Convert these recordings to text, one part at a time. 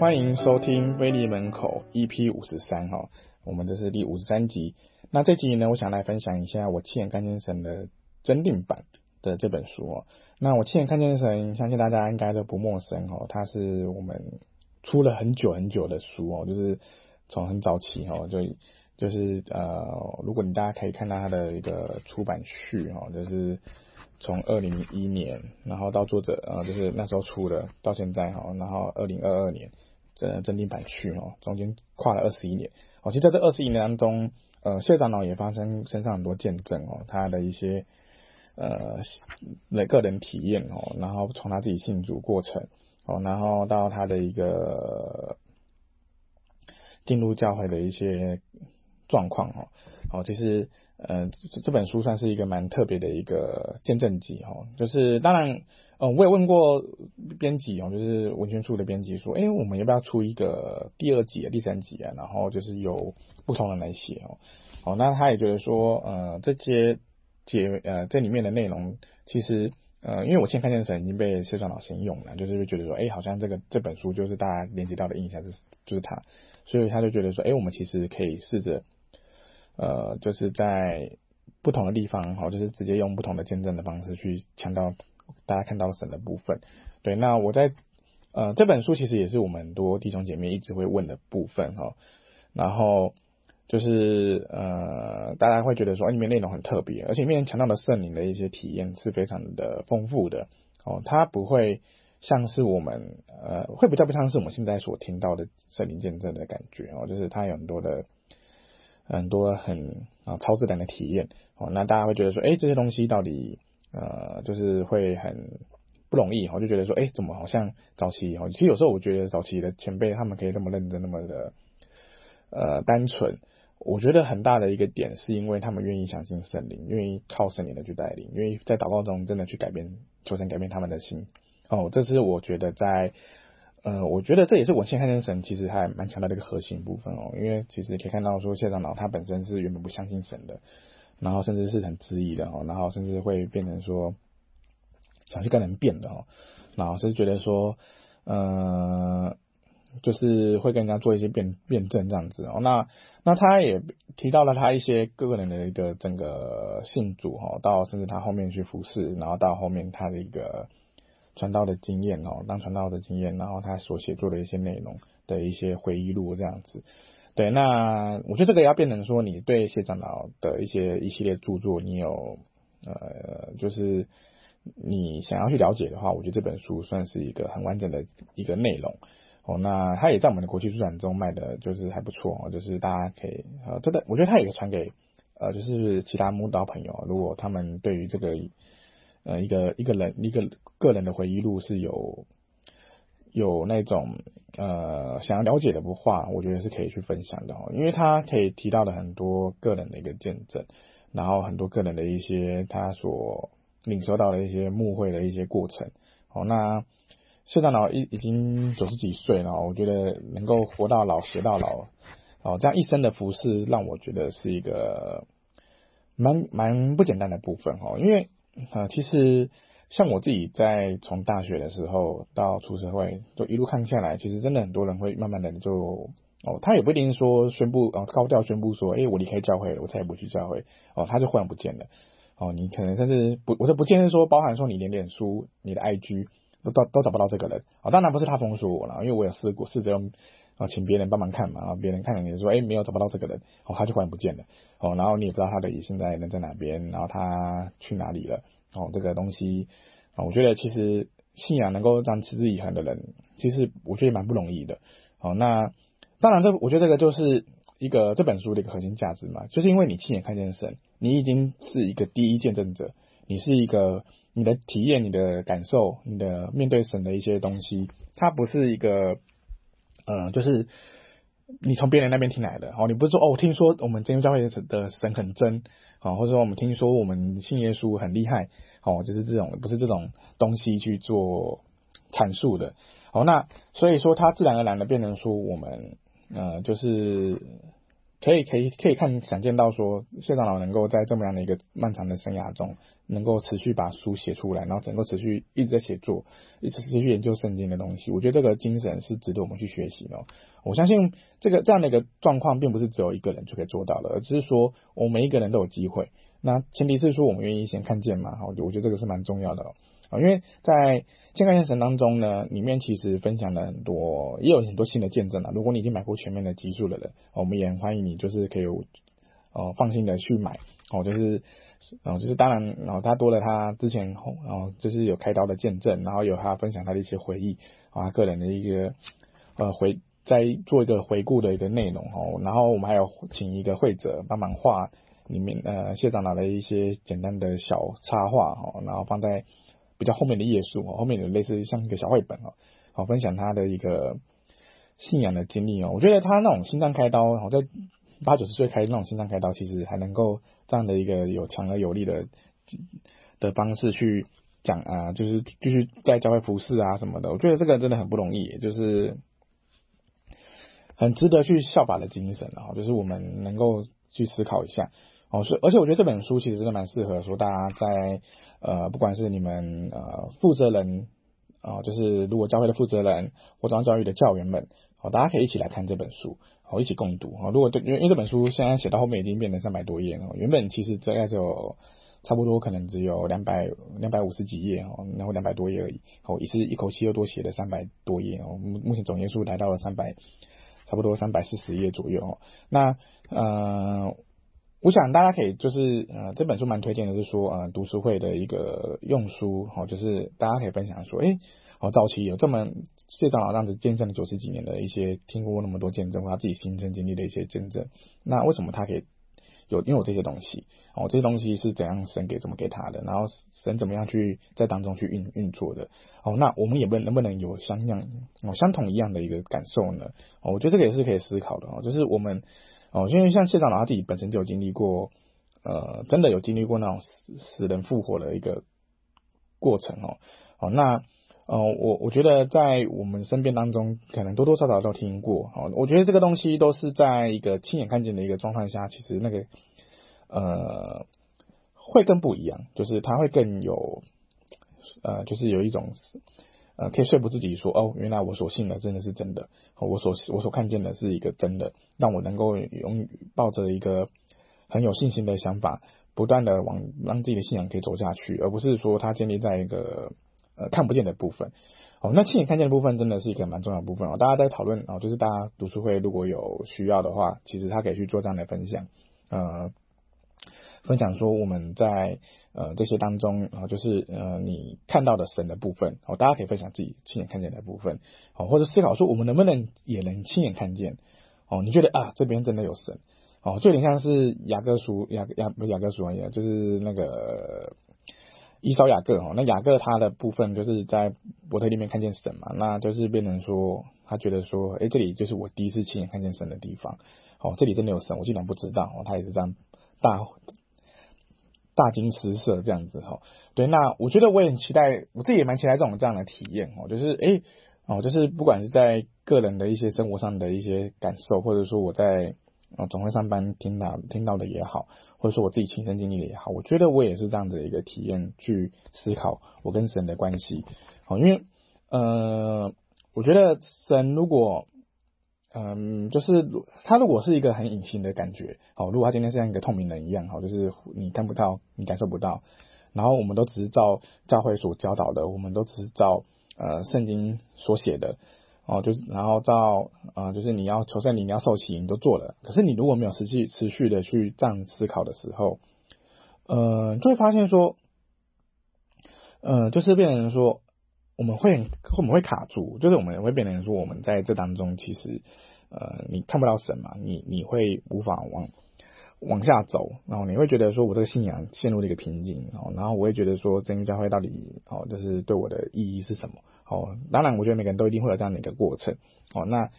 欢迎收听《腓利门口》EP 五十三哈，我们这是第五十三集。那这集呢，我想来分享一下我亲眼看见神的增订版的这本书哦。那我亲眼看见神，相信大家应该都不陌生哦。它是我们出了很久很久的书哦，就是从很早期哦，就就是呃，如果你大家可以看到它的一个出版序哦，就是。从二零零一年，然后到作者呃，就是那时候出的，到现在哈，然后二零二二年这增订版区哦，中间跨了二十一年哦。其实在这二十一年当中，呃，谢长老也发生身上很多见证哦，他的一些呃那个人体验哦，然后从他自己信主过程哦，然后到他的一个进入教会的一些状况哦，哦，其实。呃，这本书算是一个蛮特别的一个见证集哦，就是当然，嗯，我也问过编辑哦，就是文宣处的编辑说，哎，我们要不要出一个第二集、第三集啊？然后就是由不同人来写哦，哦，那他也觉得说，呃，这些节呃这里面的内容，其实呃，因为我现在看见神已经被谢传老师用了，就是会觉得说，哎，好像这个这本书就是大家连接到的印象是就是他，所以他就觉得说，哎，我们其实可以试着。呃，就是在不同的地方，哈，就是直接用不同的见证的方式去强调大家看到神的部分。对，那我在呃这本书其实也是我们很多弟兄姐妹一直会问的部分，哈。然后就是呃，大家会觉得说，里面内容很特别，而且里面强调的圣灵的一些体验是非常的丰富的，哦，它不会像是我们呃，会比较不像是我们现在所听到的圣灵见证的感觉，哦，就是它有很多的。很多很啊超自然的体验哦，那大家会觉得说，哎，这些东西到底呃，就是会很不容易，我就觉得说，哎，怎么好像早期哦，其实有时候我觉得早期的前辈他们可以这么认真，那么的呃单纯，我觉得很大的一个点是因为他们愿意相信圣灵，愿意靠圣灵的去带领，愿意在祷告中真的去改变，求神改变他们的心哦，这是我觉得在。呃，我觉得这也是我现在看见神其实还蛮强大的一个核心部分哦，因为其实可以看到说谢长老他本身是原本不相信神的，然后甚至是很质疑的哦，然后甚至会变成说想去跟人辩的哦，然后是觉得说，呃，就是会跟人家做一些辩辩证这样子哦，那那他也提到了他一些个人的一个整个信主哈，到甚至他后面去服侍，然后到后面他的一个。传道的经验哦，当传道的经验，然后他所写作的一些内容的一些回忆录这样子，对，那我觉得这个要变成说，你对谢长老的一些一系列著作，你有呃，就是你想要去了解的话，我觉得这本书算是一个很完整的一个内容哦。那他也在我们的国际书展中卖的就是还不错哦，就是大家可以呃，真的，我觉得他也传给呃，就是其他木刀朋友，如果他们对于这个。呃，一个一个人一个个人的回忆录是有有那种呃想要了解的话，我觉得是可以去分享的，因为他可以提到的很多个人的一个见证，然后很多个人的一些他所领受到的一些牧会的一些过程。哦，那谢长老已已经九十几岁了，我觉得能够活到老学到老，哦，这样一生的服侍，让我觉得是一个蛮蛮不简单的部分哦，因为。啊，其实像我自己在从大学的时候到出社会，就一路看下来，其实真的很多人会慢慢的就哦，他也不一定说宣布哦，高调宣布说，哎，我离开教会了，我再也不去教会。哦，他就忽然不见了哦，你可能甚至不，我都不见是说包含说你连脸书、你的 IG 都都都找不到这个人。啊，当然不是他封锁我了，因为我有试过试着用啊，请别人帮忙看嘛，然后别人看了你说，哎，没有找不到这个人。哦，他就忽然不见了。哦，然后你也不知道他的现在人在哪边，然后他去哪里了。哦，这个东西啊，我觉得其实信仰能够让持之以恒的人，其实我觉得蛮不容易的。好，那当然这我觉得这个就是一个这本书的一个核心价值嘛，就是因为你亲眼看见神，你已经是一个第一见证者，你是一个你的体验、你的感受、你的面对神的一些东西，它不是一个呃，就是你从别人那边听来的。哦，你不是说哦，听说我们真耶教会的神很真。啊，或者说我们听说我们信耶稣很厉害，哦，就是这种不是这种东西去做阐述的。哦，那所以说它自然而然的变成说我们，呃，就是可以可以可以看想见到说谢长老能够在这么样的一个漫长的生涯中，能够持续把书写出来，然后能够持续一直在写作，一直持续研究圣经的东西，我觉得这个精神是值得我们去学习的。我相信这个这样的一个状况，并不是只有一个人就可以做到的，而只是说我们每一个人都有机会。那前提是说我们愿意先看见嘛，好，我觉得这个是蛮重要的。啊，因为在健康先生当中呢，里面其实分享了很多，也有很多新的见证啊。如果你已经买过全面的集数的人，我们也很欢迎你，就是可以哦放心的去买哦，就是哦就是当然，然后他多了他之前哦就是有开刀的见证，然后有他分享他的一些回忆啊，个人的一个呃回再做一个回顾的一个内容哦，然后我们还有请一个会者帮忙画里面呃谢长老的一些简单的小插画哦，然后放在。比较后面的页数哦，后面有类似像一个小绘本哦，好分享他的一个信仰的经历哦。我觉得他那种心脏开刀，然后在八九十岁开那种心脏开刀，其实还能够这样的一个有强而有力的的方式去讲啊，就是继续在教会服侍啊什么的。我觉得这个真的很不容易，就是很值得去效法的精神啊，就是我们能够去思考一下哦。所以，而且我觉得这本书其实真的蛮适合说大家在。呃，不管是你们呃负责人啊、就是如果教会的负责人或者教育的教员们，好、呃，大家可以一起来看这本书，好、呃，一起共读啊、如果对，因为因为这本书现在写到后面已经变成三百多页了，原本其实大概就差不多可能只有两百两百五十几页哦，然后两百多页而已，好、呃，也是一口气又多写了三百多页哦。目目前总页数来到了三百，差不多三百四十页左右哦。那呃。我想大家可以就是呃这本书蛮推荐的，是说呃读书会的一个用书哈，就是大家可以分享说，诶，哦早期有这么谢长老这样子见证了九十几年的一些听过那么多见证，或他自己亲身经历的一些见证，那为什么他可以有拥有这些东西？哦，这些东西是怎样神给怎么给他的？然后神怎么样去在当中去运运作的？哦，那我们也不能不能有相样哦相同一样的一个感受呢？哦，我觉得这个也是可以思考的哦，就是我们。哦，因为像谢长老他自己本身就有经历过，呃，真的有经历过那种死死人复活的一个过程哦。哦，那呃，我我觉得在我们身边当中，可能多多少少都听过。哦，我觉得这个东西都是在一个亲眼看见的一个状况下，其实那个呃会更不一样，就是他会更有呃，就是有一种。呃，可以说服自己说，哦，原来我所信的真的是真的，我所我所看见的是一个真的，让我能够用抱着一个很有信心的想法，不断的往让自己的信仰可以走下去，而不是说它建立在一个呃看不见的部分。哦，那亲眼看见的部分真的是一个蛮重要的部分哦。大家在讨论哦，就是大家读书会如果有需要的话，其实他可以去做这样的分享，呃。分享说我们在呃这些当中啊、就是呃你看到的神的部分哦，大家可以分享自己亲眼看见的部分哦，或者思考说我们能不能也能亲眼看见哦？你觉得啊这边真的有神哦？就有点像是雅各书雅雅不雅各书一样，就是那个伊扫雅各哦，那雅各他的部分就是在伯特利里面看见神嘛，那就是变成说他觉得说，哎，这里就是我第一次亲眼看见神的地方哦，这里真的有神，我竟然不知道哦，他也是这样大。大惊失色这样子哈，对，那我觉得我也很期待，我自己也蛮期待这种这样的体验哦，就是诶哦，就是不管是在个人的一些生活上的一些感受，或者说我在哦总会上班听到听到的也好，或者说我自己亲身经历的也好，我觉得我也是这样子的一个体验去思考我跟神的关系，哦，因为呃，我觉得神如果。嗯，就是他如果是一个很隐形的感觉，好，如果他今天是像一个透明人一样，好，就是你看不到，你感受不到，然后我们都只是照教会所教导的，我们都只是照呃圣经所写的，哦，就是然后照呃就是你要求圣灵，你要受洗，你都做了，可是你如果没有持续持续的去这样思考的时候，呃，就会发现说，呃，就是变成说。我们会我们会卡住，就是我们会变成说，我们在这当中其实，呃，你看不到神嘛，你你会无法往往下走，然后你会觉得说我这个信仰陷入了一个瓶颈，然后然后我会觉得说真耶教会到底哦，就是对我的意义是什么？哦，当然我觉得每个人都一定会有这样的一个过程，哦，那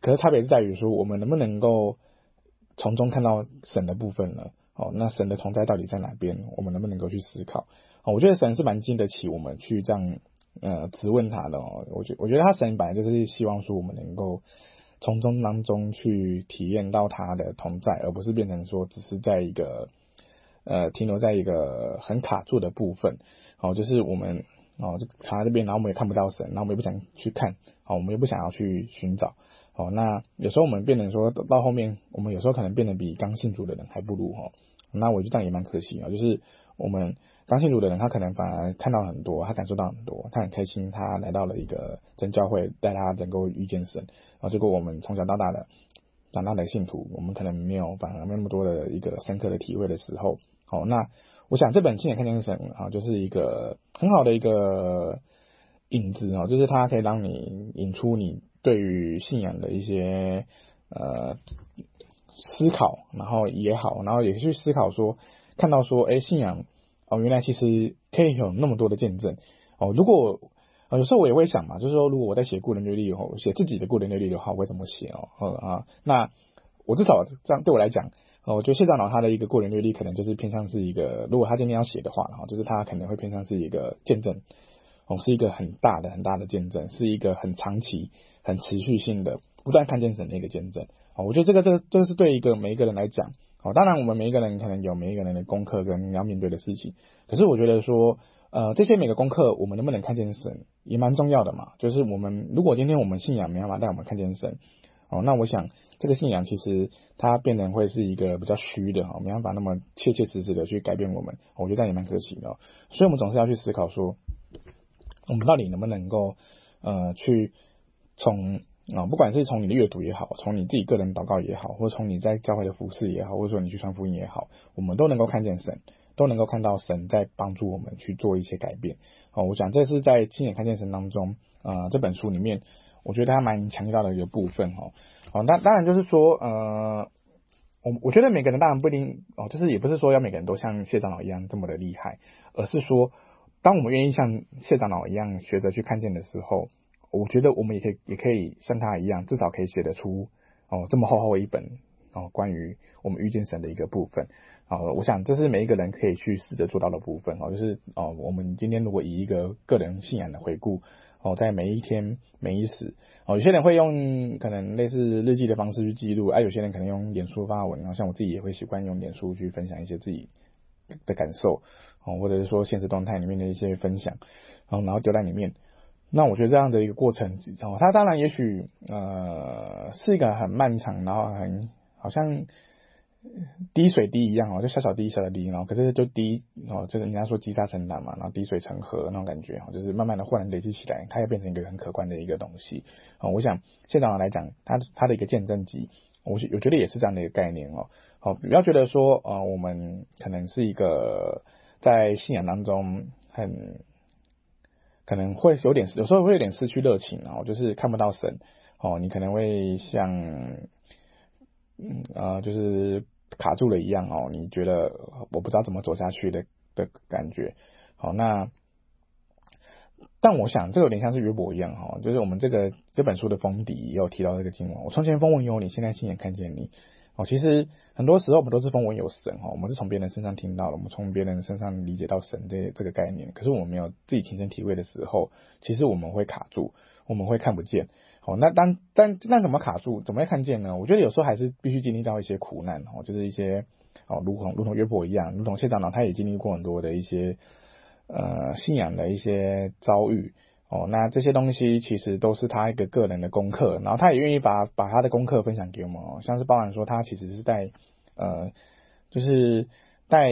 可是差别是在于说我们能不能够从中看到神的部分呢？哦，那神的同在到底在哪边？我们能不能够去思考？哦，我觉得神是蛮经得起我们去这样。呃，质问他的哦，我觉我觉得他神本来就是希望说我们能够从中当中去体验到他的同在，而不是变成说只是在一个呃停留在一个很卡住的部分。哦，就是我们哦就卡在这边，然后我们也看不到神，然后我们也不想去看，好，我们也不想要去寻找。哦，那有时候我们变成说到后面，我们有时候可能变得比刚信主的人还不如哦。那我觉得这样也蛮可惜啊，就是我们。刚信主的人，他可能反而看到很多，他感受到很多，他很开心，他来到了一个真教会，带他能够遇见神。啊，结果我们从小到大的长大的信徒，我们可能没有反而没那么多的一个深刻的体会的时候。好，那我想这本亲眼看见神啊，就是一个很好的一个引子啊，就是它可以让你引出你对于信仰的一些呃思考，然后也好，然后也去思考说，看到说，哎，信仰。哦，原来其实可以有那么多的见证哦。如果有时候我也会想嘛，就是说，如果我在写个人履历以后，写自己的个人履历的话，我会怎么写哦？呃啊，那我至少这样对我来讲，呃，我觉得谢长老他的一个个人履历可能就是偏向是一个，如果他今天要写的话，然后就是他可能会偏向是一个见证哦，是一个很大的很大的见证，是一个很长期、很持续性的不断看见神的一个见证哦。我觉得这个这个这个是对一个每一个人来讲。哦，当然，我们每一个人可能有每一个人的功课跟要面对的事情。可是，我觉得说，呃，这些每个功课，我们能不能看见神，也蛮重要的嘛。就是我们如果今天我们信仰没办法带我们看见神，哦，那我想这个信仰其实它变成会是一个比较虚的哈，没办法那么切切实实的去改变我们。我觉得也蛮可惜的。所以，我们总是要去思考说，我们到底能不能够呃去从。啊，不管是从你的阅读也好，从你自己个人祷告也好，或者从你在教会的服侍也好，或者说你去传福音也好，我们都能够看见神，都能够看到神在帮助我们去做一些改变。哦，我想这是在亲眼看见神当中，呃，这本书里面，我觉得他蛮强调的一个部分。哦，好，那当然就是说，呃，我我觉得每个人当然不一定，哦，就是也不是说要每个人都像谢长老一样这么的厉害，而是说，当我们愿意像谢长老一样学着去看见的时候。我觉得我们也可以，也可以像他一样，至少可以写得出哦这么厚厚一本哦关于我们遇见神的一个部分。哦，我想这是每一个人可以去试着做到的部分哦，就是哦我们今天如果以一个个人信仰的回顾哦，在每一天每一时哦，有些人会用可能类似日记的方式去记录，啊，有些人可能用脸书发文，然后像我自己也会习惯用脸书去分享一些自己的感受哦，或者是说现实动态里面的一些分享，然后然后丢在里面。那我觉得这样的一个过程，哦，它当然也许呃是一个很漫长，然后很好像滴水滴一样哦，就小小滴小小滴，然后可是就滴哦，就是人家说积沙成塔嘛，然后滴水成河那种感觉哦，就是慢慢的忽然累积起来，它也变成一个很可观的一个东西哦。我想谢长老来讲，它它的一个见证集，我我觉得也是这样的一个概念哦。好，不要觉得说呃我们可能是一个在信仰当中很。可能会有点，有时候会有点失去热情哦，就是看不到神。哦，你可能会像，嗯呃，就是卡住了一样哦，你觉得我不知道怎么走下去的的感觉，好，那，但我想这有点像是约伯一样哈，就是我们这个这本书的封底也有提到这个经文，我从前风闻有你，现在亲眼看见你。其实很多时候我们都是风闻有神哈，我们是从别人身上听到了，我们从别人身上理解到神这这个概念。可是我们没有自己亲身体会的时候，其实我们会卡住，我们会看不见。哦，那当但那怎么卡住？怎么会看见呢？我觉得有时候还是必须经历到一些苦难哦，就是一些哦，如同如同约伯一样，如同谢长老他也经历过很多的一些呃信仰的一些遭遇。哦，那这些东西其实都是他一个个人的功课，然后他也愿意把把他的功课分享给我们哦，像是包含说他其实是带呃，就是带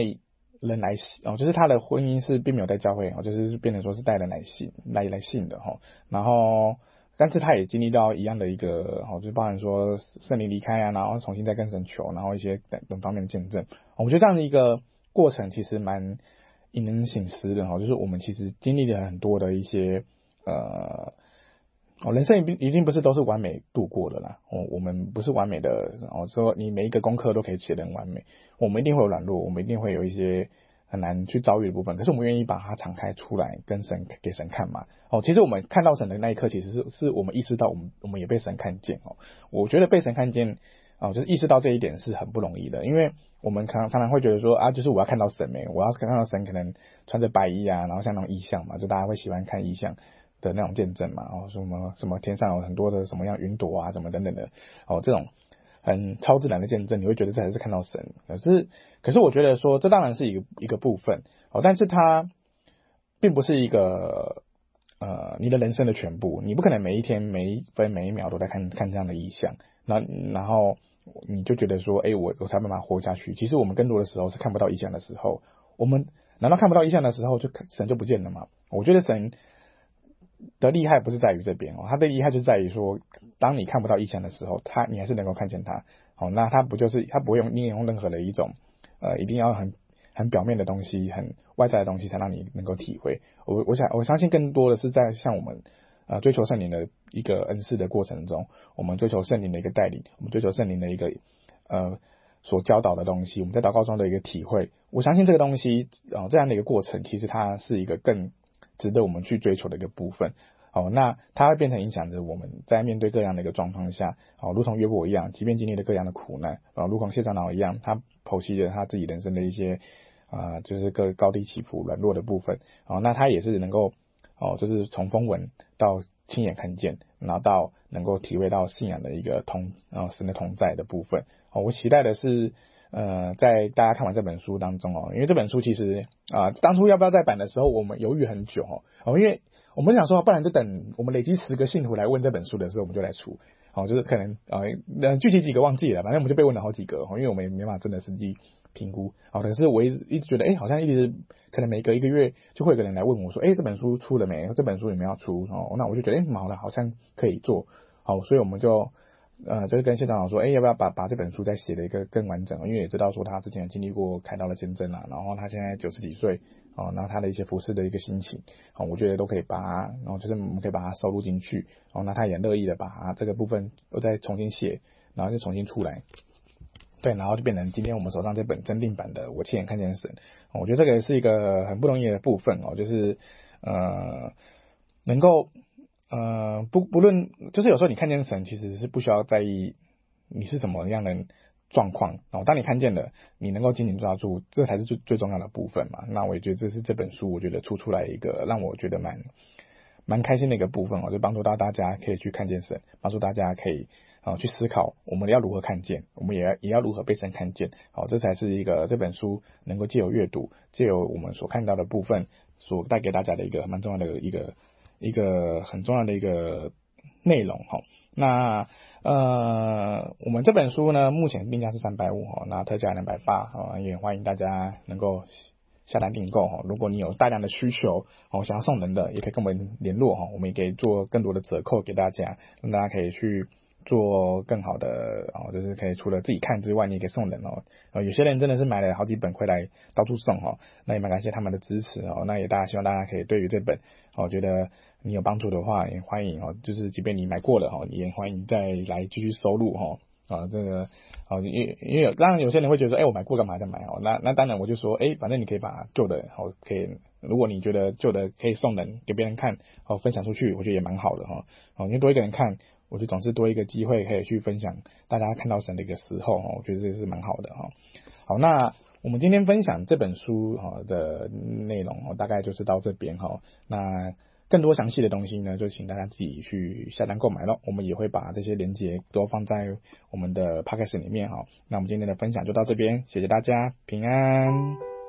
人来信哦，就是他的婚姻是并没有带教会哦，就是变成说是带人来信来来信的哈，然后但是他也经历到一样的一个哦，就是包含说圣灵离开啊，然后重新再跟神求，然后一些等等方面的见证，我觉得这样的一个过程其实蛮引人省思的哈，就是我们其实经历了很多的一些。呃，哦，人生一定一定不是都是完美度过的啦。哦，我们不是完美的。哦，说你每一个功课都可以写得很完美，我们一定会有软弱，我们一定会有一些很难去遭遇的部分。可是我们愿意把它敞开出来，跟神给神看嘛。哦，其实我们看到神的那一刻，其实是是我们意识到我们我们也被神看见哦。我觉得被神看见哦，就是意识到这一点是很不容易的，因为我们常常常会觉得说啊，就是我要看到神没，我要看到神可能穿着白衣啊，然后像那种异象嘛，就大家会喜欢看异象。的那种见证嘛，哦，什么什么天上有很多的什么样云朵啊，什么等等的，哦，这种很超自然的见证，你会觉得这还是看到神。可是，可是我觉得说，这当然是一个一个部分，哦，但是它并不是一个呃你的人生的全部，你不可能每一天每一分每一秒都在看看这样的异象，那然后你就觉得说，哎，我我才办法活下去。其实我们更多的时候是看不到异象的时候，我们难道看不到异象的时候就神就不见了吗？我觉得神。的厉害不是在于这边哦，他的厉害就在于说，当你看不到异象的时候，他你还是能够看见他。好，那他不就是他不会用你用任何的一种呃，一定要很很表面的东西，很外在的东西才让你能够体会。我我想我相信更多的是在像我们呃追求圣灵的一个恩赐的过程中，我们追求圣灵的一个带领，我们追求圣灵的一个呃所教导的东西，我们在祷告中的一个体会。我相信这个东西啊、这样的一个过程，其实它是一个更。值得我们去追求的一个部分，好，那它会变成影响着我们在面对各样的一个状况下，好，如同约伯一样，即便经历了各样的苦难，啊，如同谢长老一样，他剖析了他自己人生的一些啊、就是各高低起伏、软弱的部分，好，那他也是能够，哦，就是从风闻到亲眼看见，然后到能够体会到信仰的一个同，然后神的同在的部分，哦，我期待的是。呃，在大家看完这本书当中哦，因为这本书其实啊、当初要不要再版的时候，我们犹豫很久哦，哦，因为我们想说，不然就等我们累积十个信徒来问这本书的时候，我们就来出，哦，就是可能啊，呃，具体几个忘记了，反正我们就被问了好几个哦，因为我们也没办法真的实际评估，哦，可是我一直一直觉得，哎，好像一直可能每隔一个月就会有个人来问我说，哎，这本书出了没？这本书有没有要出？哦，那我就觉得，哎，好了，好像可以做，好，所以我们就。呃，就是跟谢长老说，哎，要不要把把这本书再写的一个更完整？因为也知道说他之前经历过开刀的见证啊，然后他现在九十几岁，哦，然后他的一些服侍的一个心情，哦，我觉得都可以把它，然后就是我们可以把它收录进去，哦，那他也乐意的把它这个部分又再重新写，然后就重新出来，对，然后就变成今天我们手上这本增订版的《我亲眼看见神》，我觉得这个也是一个很不容易的部分哦，就是呃，能够。呃，不不论，就是有时候你看见神，其实是不需要在意你是什么样的状况。然后当你看见了，你能够紧紧抓住，这才是最最重要的部分嘛。那我也觉得这是这本书，我觉得出出来一个让我觉得蛮蛮开心的一个部分哦，就帮助到大家可以去看见神，帮助大家可以啊去思考我们要如何看见，我们也要也要如何被神看见。好，这才是一个这本书能够借由阅读，借由我们所看到的部分，所带给大家的一个蛮重要的一个。一个很重要的一个内容哈，那呃，我们这本书呢，目前定价是三百五哈，那特价两百八啊，也欢迎大家能够下单订购哈。如果你有大量的需求哦，想要送人的，也可以跟我们联络哈，我们也可以做更多的折扣给大家，让大家可以去。做更好的哦，就是可以除了自己看之外，你也可以送人哦。呃，有些人真的是买了好几本回来到处送哈，那也蛮感谢他们的支持哦。那也大家希望大家可以对于这本哦，觉得你有帮助的话，也欢迎哦。就是即便你买过了哈，也欢迎再来继续收录哈。啊，这个哦，因因为当然有些人会觉得说，哎，我买过干嘛再买哦？那那当然我就说，哎，反正你可以把旧的哦可以，如果你觉得旧的可以送人给别人看，哦，分享出去，我觉得也蛮好的哈。哦，因为多一个人看。我觉得总是多一个机会可以去分享，大家看到神的一个时候，我觉得这是蛮好的哈。好，那我们今天分享这本书哈的内容，大概就是到这边哈。那更多详细的东西呢，就请大家自己去下单购买喽。我们也会把这些链接都放在我们的 podcast 里面哈。那我们今天的分享就到这边，谢谢大家，平安。